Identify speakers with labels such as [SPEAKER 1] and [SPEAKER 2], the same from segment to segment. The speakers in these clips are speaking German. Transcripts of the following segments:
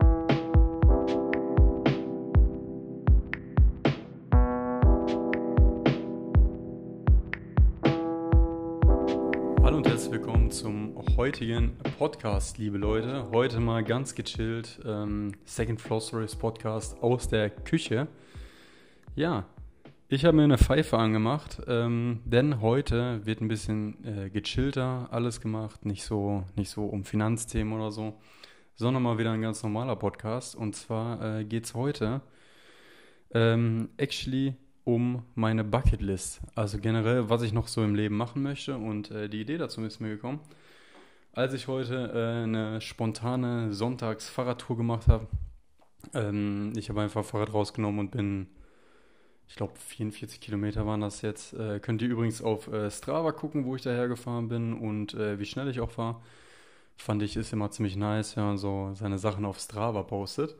[SPEAKER 1] Hallo und herzlich willkommen zum heutigen Podcast, liebe Leute. Heute mal ganz gechillt, ähm, Second Floor Stories Podcast aus der Küche. Ja, ich habe mir eine Pfeife angemacht, ähm, denn heute wird ein bisschen äh, gechillter alles gemacht, nicht so, nicht so um Finanzthemen oder so, sondern mal wieder ein ganz normaler Podcast. Und zwar äh, geht es heute ähm, actually um meine Bucketlist. Also generell, was ich noch so im Leben machen möchte. Und äh, die Idee dazu ist mir gekommen, als ich heute äh, eine spontane Sonntags-Fahrradtour gemacht habe. Ähm, ich habe einfach Fahrrad rausgenommen und bin ich glaube 44 Kilometer waren das jetzt. Äh, könnt ihr übrigens auf äh, Strava gucken, wo ich daher gefahren bin und äh, wie schnell ich auch war. Fand ich ist immer ziemlich nice, wenn man so seine Sachen auf Strava postet.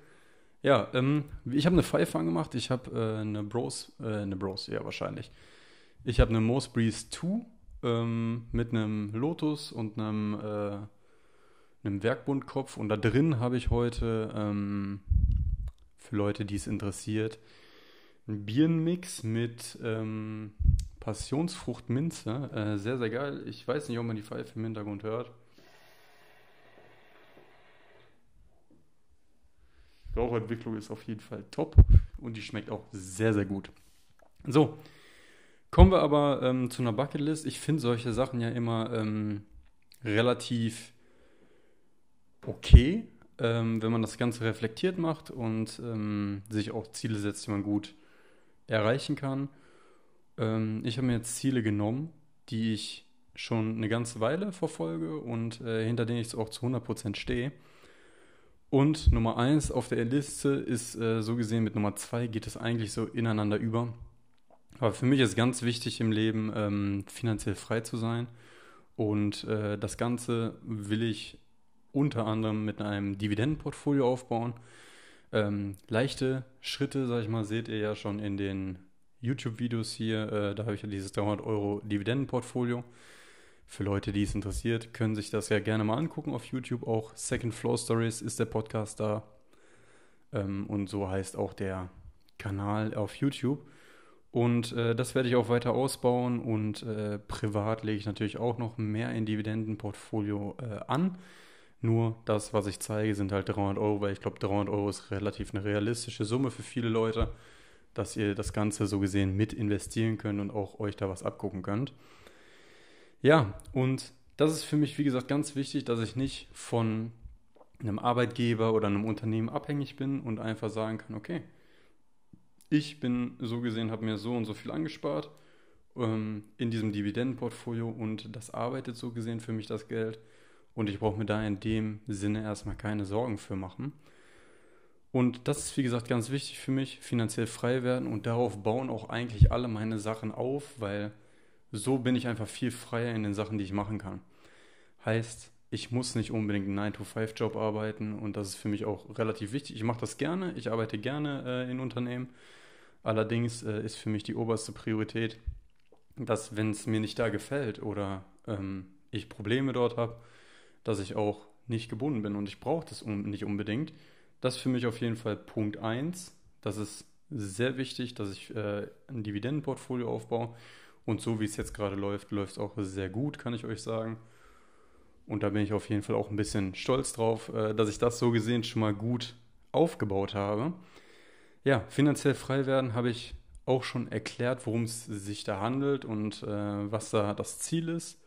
[SPEAKER 1] Ja, ähm, ich habe eine Pfeife angemacht. Ich habe äh, eine Bros, äh, eine Bros, ja wahrscheinlich. Ich habe eine Moose Breeze 2 ähm, mit einem Lotus und einem, äh, einem Werkbundkopf. Und da drin habe ich heute, ähm, für Leute, die es interessiert, ein Birnenmix mit ähm, Passionsfrucht-Minze. Äh, sehr, sehr geil. Ich weiß nicht, ob man die Pfeife im Hintergrund hört. Rauchentwicklung ist auf jeden Fall top und die schmeckt auch sehr, sehr gut. So, kommen wir aber ähm, zu einer Bucketlist. Ich finde solche Sachen ja immer ähm, relativ okay, ähm, wenn man das Ganze reflektiert macht und ähm, sich auch Ziele setzt, die man gut erreichen kann. Ähm, ich habe mir jetzt Ziele genommen, die ich schon eine ganze Weile verfolge und äh, hinter denen ich auch zu 100% stehe. Und Nummer 1 auf der Liste ist äh, so gesehen mit Nummer 2 geht es eigentlich so ineinander über. Aber für mich ist ganz wichtig im Leben, ähm, finanziell frei zu sein. Und äh, das Ganze will ich unter anderem mit einem Dividendenportfolio aufbauen. Ähm, leichte Schritte, sag ich mal, seht ihr ja schon in den YouTube-Videos hier. Äh, da habe ich ja dieses 300 Euro Dividendenportfolio. Für Leute, die es interessiert, können sich das ja gerne mal angucken auf YouTube. Auch Second Floor Stories ist der Podcast da. Ähm, und so heißt auch der Kanal auf YouTube. Und äh, das werde ich auch weiter ausbauen und äh, privat lege ich natürlich auch noch mehr in Dividendenportfolio äh, an. Nur das, was ich zeige, sind halt 300 Euro, weil ich glaube, 300 Euro ist relativ eine realistische Summe für viele Leute, dass ihr das Ganze so gesehen mit investieren könnt und auch euch da was abgucken könnt. Ja, und das ist für mich, wie gesagt, ganz wichtig, dass ich nicht von einem Arbeitgeber oder einem Unternehmen abhängig bin und einfach sagen kann, okay, ich bin so gesehen, habe mir so und so viel angespart ähm, in diesem Dividendenportfolio und das arbeitet so gesehen für mich das Geld und ich brauche mir da in dem Sinne erstmal keine Sorgen für machen. Und das ist, wie gesagt, ganz wichtig für mich, finanziell frei werden und darauf bauen auch eigentlich alle meine Sachen auf, weil so bin ich einfach viel freier in den Sachen, die ich machen kann. Heißt, ich muss nicht unbedingt einen 9-to-5-Job arbeiten und das ist für mich auch relativ wichtig. Ich mache das gerne, ich arbeite gerne äh, in Unternehmen. Allerdings äh, ist für mich die oberste Priorität, dass wenn es mir nicht da gefällt oder ähm, ich Probleme dort habe, dass ich auch nicht gebunden bin und ich brauche das nicht unbedingt. Das ist für mich auf jeden Fall Punkt 1. Das ist sehr wichtig, dass ich äh, ein Dividendenportfolio aufbaue. Und so wie es jetzt gerade läuft, läuft es auch sehr gut, kann ich euch sagen. Und da bin ich auf jeden Fall auch ein bisschen stolz drauf, äh, dass ich das so gesehen schon mal gut aufgebaut habe. Ja, finanziell frei werden habe ich auch schon erklärt, worum es sich da handelt und äh, was da das Ziel ist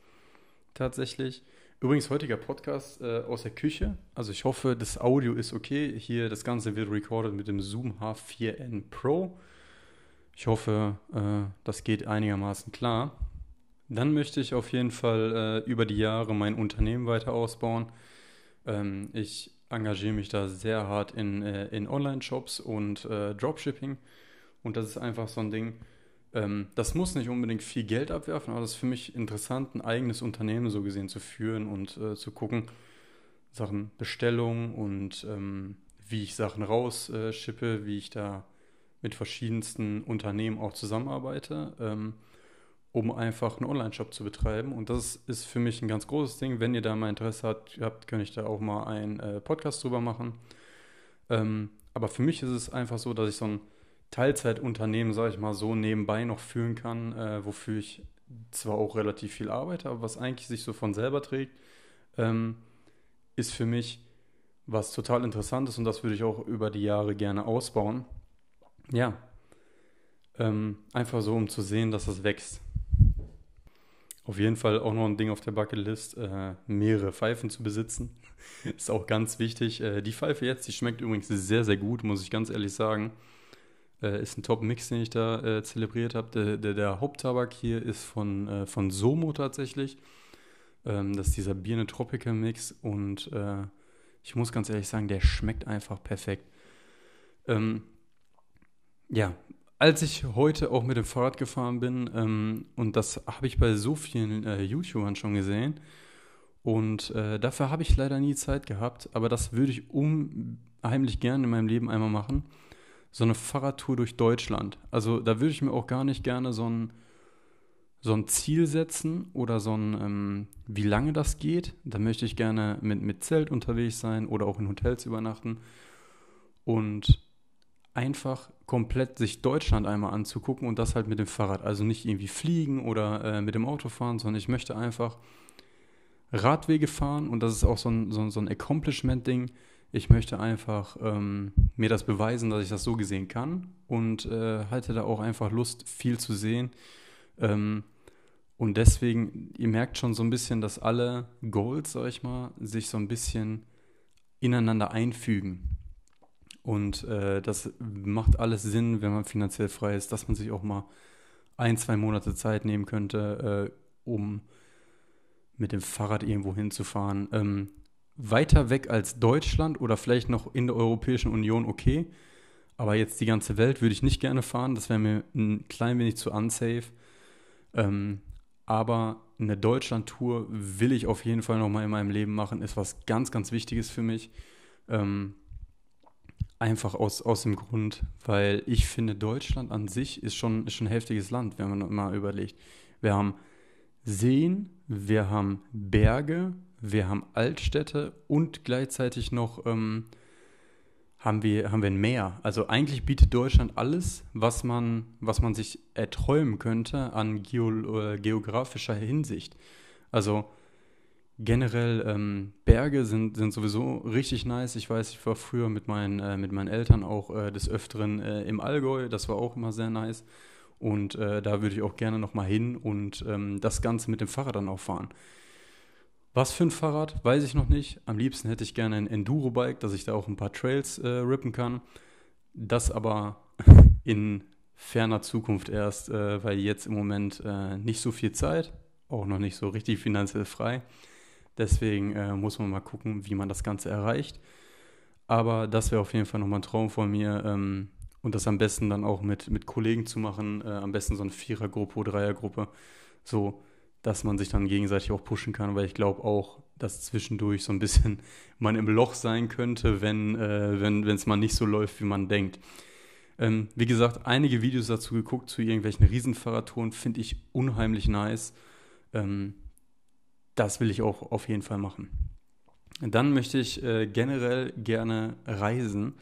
[SPEAKER 1] tatsächlich. Übrigens, heutiger Podcast äh, aus der Küche. Also ich hoffe, das Audio ist okay. Hier, das Ganze wird recorded mit dem Zoom H4n Pro. Ich hoffe, äh, das geht einigermaßen klar. Dann möchte ich auf jeden Fall äh, über die Jahre mein Unternehmen weiter ausbauen. Ähm, ich engagiere mich da sehr hart in, äh, in Online-Shops und äh, Dropshipping. Und das ist einfach so ein Ding, ähm, das muss nicht unbedingt viel Geld abwerfen, aber das ist für mich interessant, ein eigenes Unternehmen so gesehen zu führen und äh, zu gucken, Sachen Bestellung und ähm, wie ich Sachen rausschippe, wie ich da mit verschiedensten Unternehmen auch zusammenarbeite, ähm, um einfach einen Online-Shop zu betreiben. Und das ist für mich ein ganz großes Ding. Wenn ihr da mal Interesse habt, habt könnt ich da auch mal einen äh, Podcast drüber machen. Ähm, aber für mich ist es einfach so, dass ich so ein Teilzeitunternehmen, sage ich mal, so nebenbei noch führen kann, äh, wofür ich zwar auch relativ viel arbeite, aber was eigentlich sich so von selber trägt, ähm, ist für mich was total interessant ist und das würde ich auch über die Jahre gerne ausbauen. Ja, ähm, einfach so, um zu sehen, dass das wächst. Auf jeden Fall auch noch ein Ding auf der Bucketlist, äh, mehrere Pfeifen zu besitzen. ist auch ganz wichtig. Äh, die Pfeife jetzt, die schmeckt übrigens sehr, sehr gut, muss ich ganz ehrlich sagen. Äh, ist ein Top-Mix, den ich da äh, zelebriert habe. Der, der, der, Haupttabak hier ist von, äh, von Somo tatsächlich. Ähm, das ist dieser Birne Tropical Mix und äh, ich muss ganz ehrlich sagen, der schmeckt einfach perfekt. Ähm, ja, als ich heute auch mit dem Fahrrad gefahren bin, ähm, und das habe ich bei so vielen äh, YouTubern schon gesehen, und äh, dafür habe ich leider nie Zeit gehabt, aber das würde ich unheimlich gerne in meinem Leben einmal machen. So eine Fahrradtour durch Deutschland. Also da würde ich mir auch gar nicht gerne so ein so ein Ziel setzen oder so ein, ähm, wie lange das geht. Da möchte ich gerne mit, mit Zelt unterwegs sein oder auch in Hotels übernachten und einfach komplett sich Deutschland einmal anzugucken und das halt mit dem Fahrrad. Also nicht irgendwie fliegen oder äh, mit dem Auto fahren, sondern ich möchte einfach Radwege fahren und das ist auch so ein, so, so ein Accomplishment-Ding. Ich möchte einfach ähm, mir das beweisen, dass ich das so gesehen kann und äh, halte da auch einfach Lust, viel zu sehen. Ähm, und deswegen, ihr merkt schon so ein bisschen, dass alle Goals, sag ich mal, sich so ein bisschen ineinander einfügen. Und äh, das macht alles Sinn, wenn man finanziell frei ist, dass man sich auch mal ein, zwei Monate Zeit nehmen könnte, äh, um mit dem Fahrrad irgendwo hinzufahren. Ähm, weiter weg als Deutschland oder vielleicht noch in der Europäischen Union okay. Aber jetzt die ganze Welt würde ich nicht gerne fahren. Das wäre mir ein klein wenig zu unsafe. Ähm, aber eine Deutschland-Tour will ich auf jeden Fall nochmal in meinem Leben machen. Ist was ganz, ganz Wichtiges für mich. Ähm, einfach aus, aus dem Grund, weil ich finde, Deutschland an sich ist schon, ist schon ein heftiges Land, wenn man mal überlegt. Wir haben Seen, wir haben Berge, wir haben Altstädte und gleichzeitig noch ähm, haben wir, haben wir ein Meer. Also eigentlich bietet Deutschland alles, was man, was man sich erträumen könnte an Geo, äh, geografischer Hinsicht. Also generell ähm, Berge sind, sind sowieso richtig nice. Ich weiß, ich war früher mit meinen, äh, mit meinen Eltern auch äh, des Öfteren äh, im Allgäu. Das war auch immer sehr nice. Und äh, da würde ich auch gerne nochmal hin und ähm, das Ganze mit dem Fahrrad dann auch fahren. Was für ein Fahrrad, weiß ich noch nicht. Am liebsten hätte ich gerne ein Enduro-Bike, dass ich da auch ein paar Trails äh, rippen kann. Das aber in ferner Zukunft erst, äh, weil jetzt im Moment nicht so viel Zeit, auch noch nicht so richtig finanziell frei. Deswegen äh, muss man mal gucken, wie man das Ganze erreicht. Aber das wäre auf jeden Fall nochmal ein Traum von mir. Ähm, und das am besten dann auch mit, mit Kollegen zu machen. Äh, am besten so eine Vierergruppe Dreiergruppe. So, dass man sich dann gegenseitig auch pushen kann, weil ich glaube auch, dass zwischendurch so ein bisschen man im Loch sein könnte, wenn äh, es mal nicht so läuft, wie man denkt. Ähm, wie gesagt, einige Videos dazu geguckt zu irgendwelchen Riesenfahrradtouren finde ich unheimlich nice. Ähm, das will ich auch auf jeden Fall machen. Dann möchte ich äh, generell gerne reisen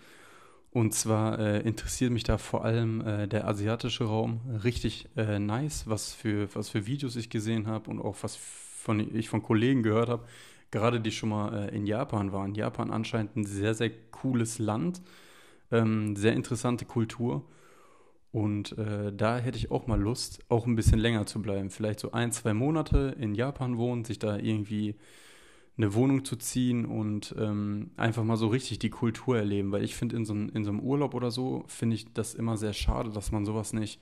[SPEAKER 1] und zwar äh, interessiert mich da vor allem äh, der asiatische Raum richtig äh, nice, was für, was für Videos ich gesehen habe und auch was von, ich von Kollegen gehört habe, gerade die schon mal äh, in Japan waren. Japan anscheinend ein sehr, sehr cooles Land, ähm, sehr interessante Kultur. Und äh, da hätte ich auch mal Lust, auch ein bisschen länger zu bleiben. Vielleicht so ein, zwei Monate in Japan wohnen, sich da irgendwie eine Wohnung zu ziehen und ähm, einfach mal so richtig die Kultur erleben. Weil ich finde, in, so, in so einem Urlaub oder so, finde ich das immer sehr schade, dass man sowas nicht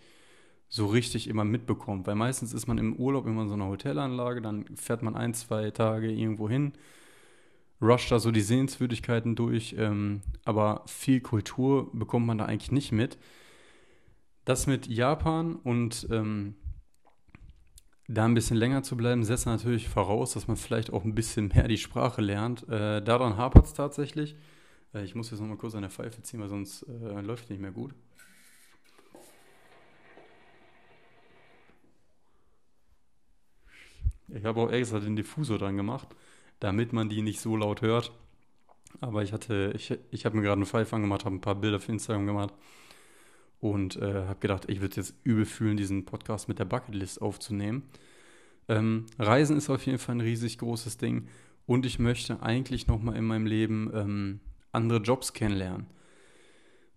[SPEAKER 1] so richtig immer mitbekommt. Weil meistens ist man im Urlaub immer in so einer Hotelanlage, dann fährt man ein, zwei Tage irgendwo hin, rusht da so die Sehenswürdigkeiten durch, ähm, aber viel Kultur bekommt man da eigentlich nicht mit. Das mit Japan und ähm, da ein bisschen länger zu bleiben, setzt natürlich voraus, dass man vielleicht auch ein bisschen mehr die Sprache lernt. Äh, daran hapert es tatsächlich. Äh, ich muss jetzt nochmal kurz an der Pfeife ziehen, weil sonst äh, läuft nicht mehr gut. Ich habe auch extra den Diffusor dran gemacht, damit man die nicht so laut hört. Aber ich hatte, ich, ich habe mir gerade einen Pfeif angemacht, habe ein paar Bilder für Instagram gemacht und äh, habe gedacht, ich würde jetzt übel fühlen, diesen Podcast mit der Bucketlist aufzunehmen. Ähm, Reisen ist auf jeden Fall ein riesig großes Ding und ich möchte eigentlich nochmal in meinem Leben ähm, andere Jobs kennenlernen.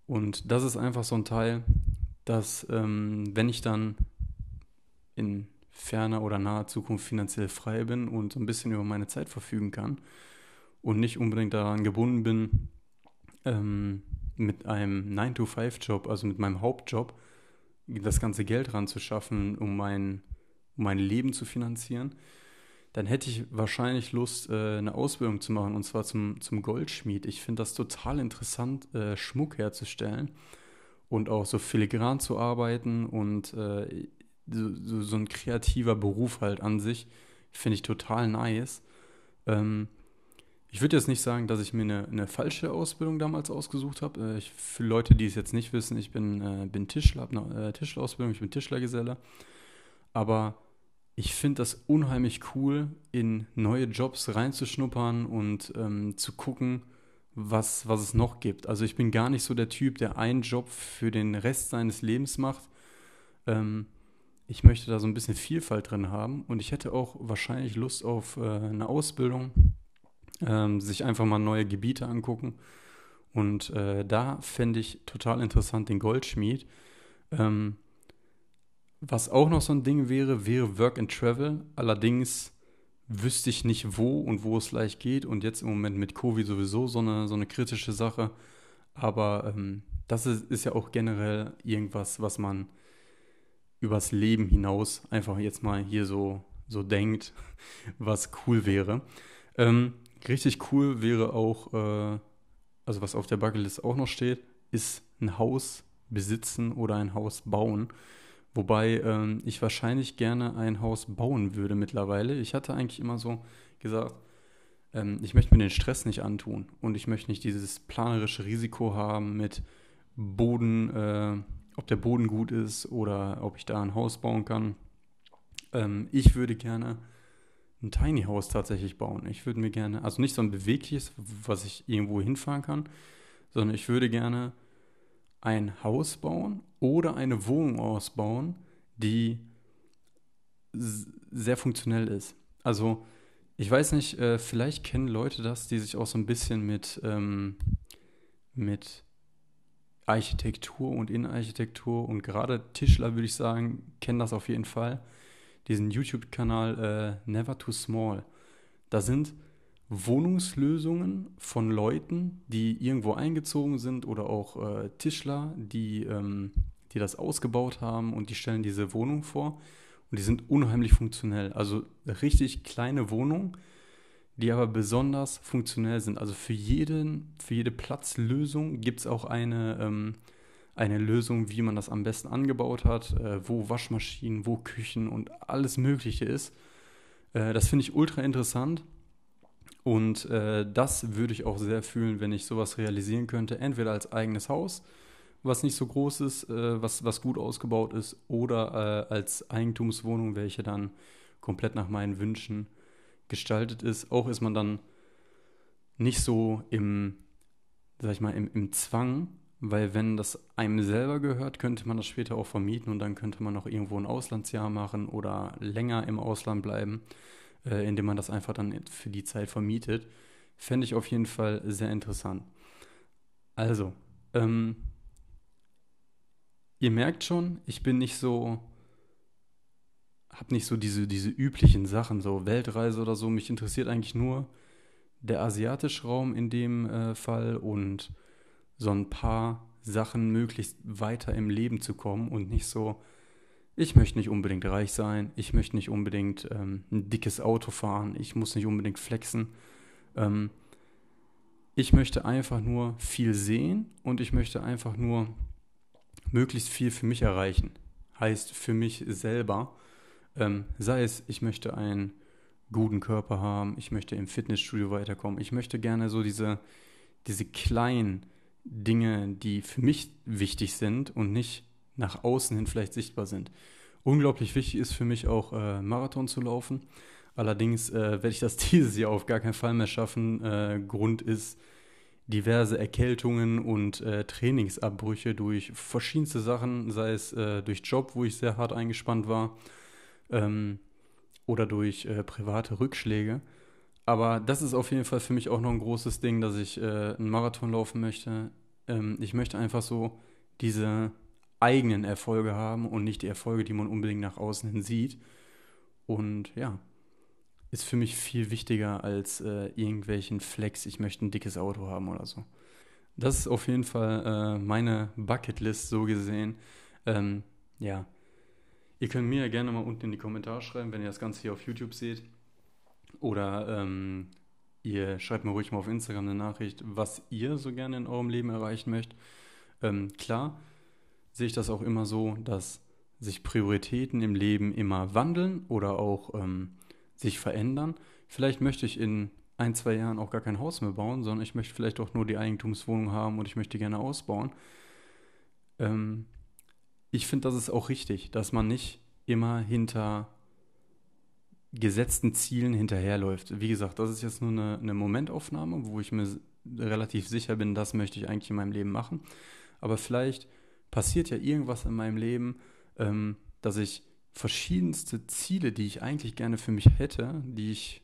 [SPEAKER 1] Und das ist einfach so ein Teil, dass ähm, wenn ich dann in ferner oder naher Zukunft finanziell frei bin und so ein bisschen über meine Zeit verfügen kann und nicht unbedingt daran gebunden bin, ähm, mit einem 9-to-5-Job, also mit meinem Hauptjob, das ganze Geld ranzuschaffen, um mein, um mein Leben zu finanzieren, dann hätte ich wahrscheinlich Lust, äh, eine Ausbildung zu machen, und zwar zum, zum Goldschmied. Ich finde das total interessant, äh, Schmuck herzustellen und auch so filigran zu arbeiten und äh, so, so, ein kreativer Beruf halt an sich. Finde ich total nice. Ähm, ich würde jetzt nicht sagen, dass ich mir eine, eine falsche Ausbildung damals ausgesucht habe. Äh, für Leute, die es jetzt nicht wissen, ich bin, äh, bin Tischler, habe eine äh, Tischlerausbildung, ich bin Tischlergeselle. Aber ich finde das unheimlich cool, in neue Jobs reinzuschnuppern und ähm, zu gucken, was, was es noch gibt. Also ich bin gar nicht so der Typ, der einen Job für den Rest seines Lebens macht. Ähm, ich möchte da so ein bisschen Vielfalt drin haben und ich hätte auch wahrscheinlich Lust auf äh, eine Ausbildung, ähm, sich einfach mal neue Gebiete angucken. Und äh, da fände ich total interessant den Goldschmied. Ähm, was auch noch so ein Ding wäre, wäre Work and Travel. Allerdings wüsste ich nicht wo und wo es leicht geht. Und jetzt im Moment mit Covid sowieso so eine, so eine kritische Sache. Aber ähm, das ist, ist ja auch generell irgendwas, was man übers Leben hinaus einfach jetzt mal hier so, so denkt, was cool wäre. Ähm, richtig cool wäre auch, äh, also was auf der Bucketlist auch noch steht, ist ein Haus besitzen oder ein Haus bauen. Wobei ähm, ich wahrscheinlich gerne ein Haus bauen würde mittlerweile. Ich hatte eigentlich immer so gesagt, ähm, ich möchte mir den Stress nicht antun und ich möchte nicht dieses planerische Risiko haben mit Boden, äh, ob der Boden gut ist oder ob ich da ein Haus bauen kann. Ähm, ich würde gerne ein Tiny House tatsächlich bauen. Ich würde mir gerne, also nicht so ein bewegliches, was ich irgendwo hinfahren kann, sondern ich würde gerne ein Haus bauen oder eine Wohnung ausbauen, die sehr funktionell ist. Also ich weiß nicht, äh, vielleicht kennen Leute das, die sich auch so ein bisschen mit, ähm, mit Architektur und Innenarchitektur und gerade Tischler, würde ich sagen, kennen das auf jeden Fall. Diesen YouTube-Kanal äh, Never Too Small. Da sind Wohnungslösungen von Leuten, die irgendwo eingezogen sind oder auch äh, Tischler, die, ähm, die das ausgebaut haben und die stellen diese Wohnung vor und die sind unheimlich funktionell. Also richtig kleine Wohnungen, die aber besonders funktionell sind. Also für, jeden, für jede Platzlösung gibt es auch eine, ähm, eine Lösung, wie man das am besten angebaut hat, äh, wo Waschmaschinen, wo Küchen und alles Mögliche ist. Äh, das finde ich ultra interessant und äh, das würde ich auch sehr fühlen, wenn ich sowas realisieren könnte. Entweder als eigenes Haus, was nicht so groß ist, äh, was, was gut ausgebaut ist, oder äh, als Eigentumswohnung, welche dann komplett nach meinen Wünschen gestaltet ist. Auch ist man dann nicht so im, sag ich mal, im, im Zwang, weil wenn das einem selber gehört, könnte man das später auch vermieten und dann könnte man noch irgendwo ein Auslandsjahr machen oder länger im Ausland bleiben äh, indem man das einfach dann für die Zeit vermietet. Fände ich auf jeden Fall sehr interessant. Also, ähm, ihr merkt schon, ich bin nicht so, habe nicht so diese, diese üblichen Sachen, so Weltreise oder so. Mich interessiert eigentlich nur der asiatische Raum in dem äh, Fall und so ein paar Sachen möglichst weiter im Leben zu kommen und nicht so ich möchte nicht unbedingt reich sein, ich möchte nicht unbedingt ähm, ein dickes Auto fahren, ich muss nicht unbedingt flexen. Ähm, ich möchte einfach nur viel sehen und ich möchte einfach nur möglichst viel für mich erreichen. Heißt für mich selber, ähm, sei es, ich möchte einen guten Körper haben, ich möchte im Fitnessstudio weiterkommen, ich möchte gerne so diese, diese kleinen Dinge, die für mich wichtig sind und nicht nach außen hin vielleicht sichtbar sind. Unglaublich wichtig ist für mich auch äh, Marathon zu laufen. Allerdings äh, werde ich das dieses Jahr auf gar keinen Fall mehr schaffen. Äh, Grund ist, diverse Erkältungen und äh, Trainingsabbrüche durch verschiedenste Sachen, sei es äh, durch Job, wo ich sehr hart eingespannt war, ähm, oder durch äh, private Rückschläge. Aber das ist auf jeden Fall für mich auch noch ein großes Ding, dass ich äh, einen Marathon laufen möchte. Ähm, ich möchte einfach so diese eigenen Erfolge haben und nicht die Erfolge, die man unbedingt nach außen hin sieht. Und ja, ist für mich viel wichtiger als äh, irgendwelchen Flex, ich möchte ein dickes Auto haben oder so. Das ist auf jeden Fall äh, meine Bucketlist so gesehen. Ähm, ja, ihr könnt mir ja gerne mal unten in die Kommentare schreiben, wenn ihr das Ganze hier auf YouTube seht. Oder ähm, ihr schreibt mir ruhig mal auf Instagram eine Nachricht, was ihr so gerne in eurem Leben erreichen möchtet. Ähm, klar sehe ich das auch immer so, dass sich Prioritäten im Leben immer wandeln oder auch ähm, sich verändern. Vielleicht möchte ich in ein, zwei Jahren auch gar kein Haus mehr bauen, sondern ich möchte vielleicht auch nur die Eigentumswohnung haben und ich möchte gerne ausbauen. Ähm, ich finde, das ist auch richtig, dass man nicht immer hinter gesetzten Zielen hinterherläuft. Wie gesagt, das ist jetzt nur eine, eine Momentaufnahme, wo ich mir relativ sicher bin, das möchte ich eigentlich in meinem Leben machen. Aber vielleicht passiert ja irgendwas in meinem Leben, ähm, dass ich verschiedenste Ziele, die ich eigentlich gerne für mich hätte, die ich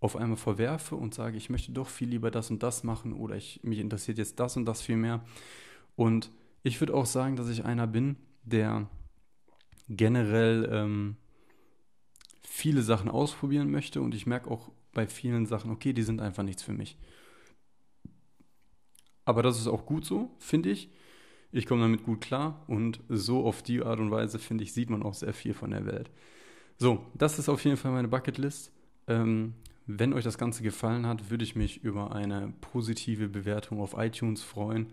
[SPEAKER 1] auf einmal verwerfe und sage, ich möchte doch viel lieber das und das machen oder ich, mich interessiert jetzt das und das viel mehr. Und ich würde auch sagen, dass ich einer bin, der generell ähm, viele Sachen ausprobieren möchte und ich merke auch bei vielen Sachen, okay, die sind einfach nichts für mich. Aber das ist auch gut so, finde ich. Ich komme damit gut klar und so auf die Art und Weise, finde ich, sieht man auch sehr viel von der Welt. So, das ist auf jeden Fall meine Bucketlist. Ähm, wenn euch das Ganze gefallen hat, würde ich mich über eine positive Bewertung auf iTunes freuen.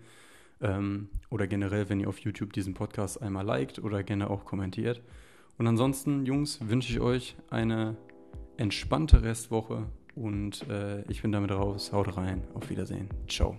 [SPEAKER 1] Ähm, oder generell, wenn ihr auf YouTube diesen Podcast einmal liked oder gerne auch kommentiert. Und ansonsten, Jungs, wünsche ich euch eine entspannte Restwoche und äh, ich bin damit raus. Haut rein. Auf Wiedersehen. Ciao.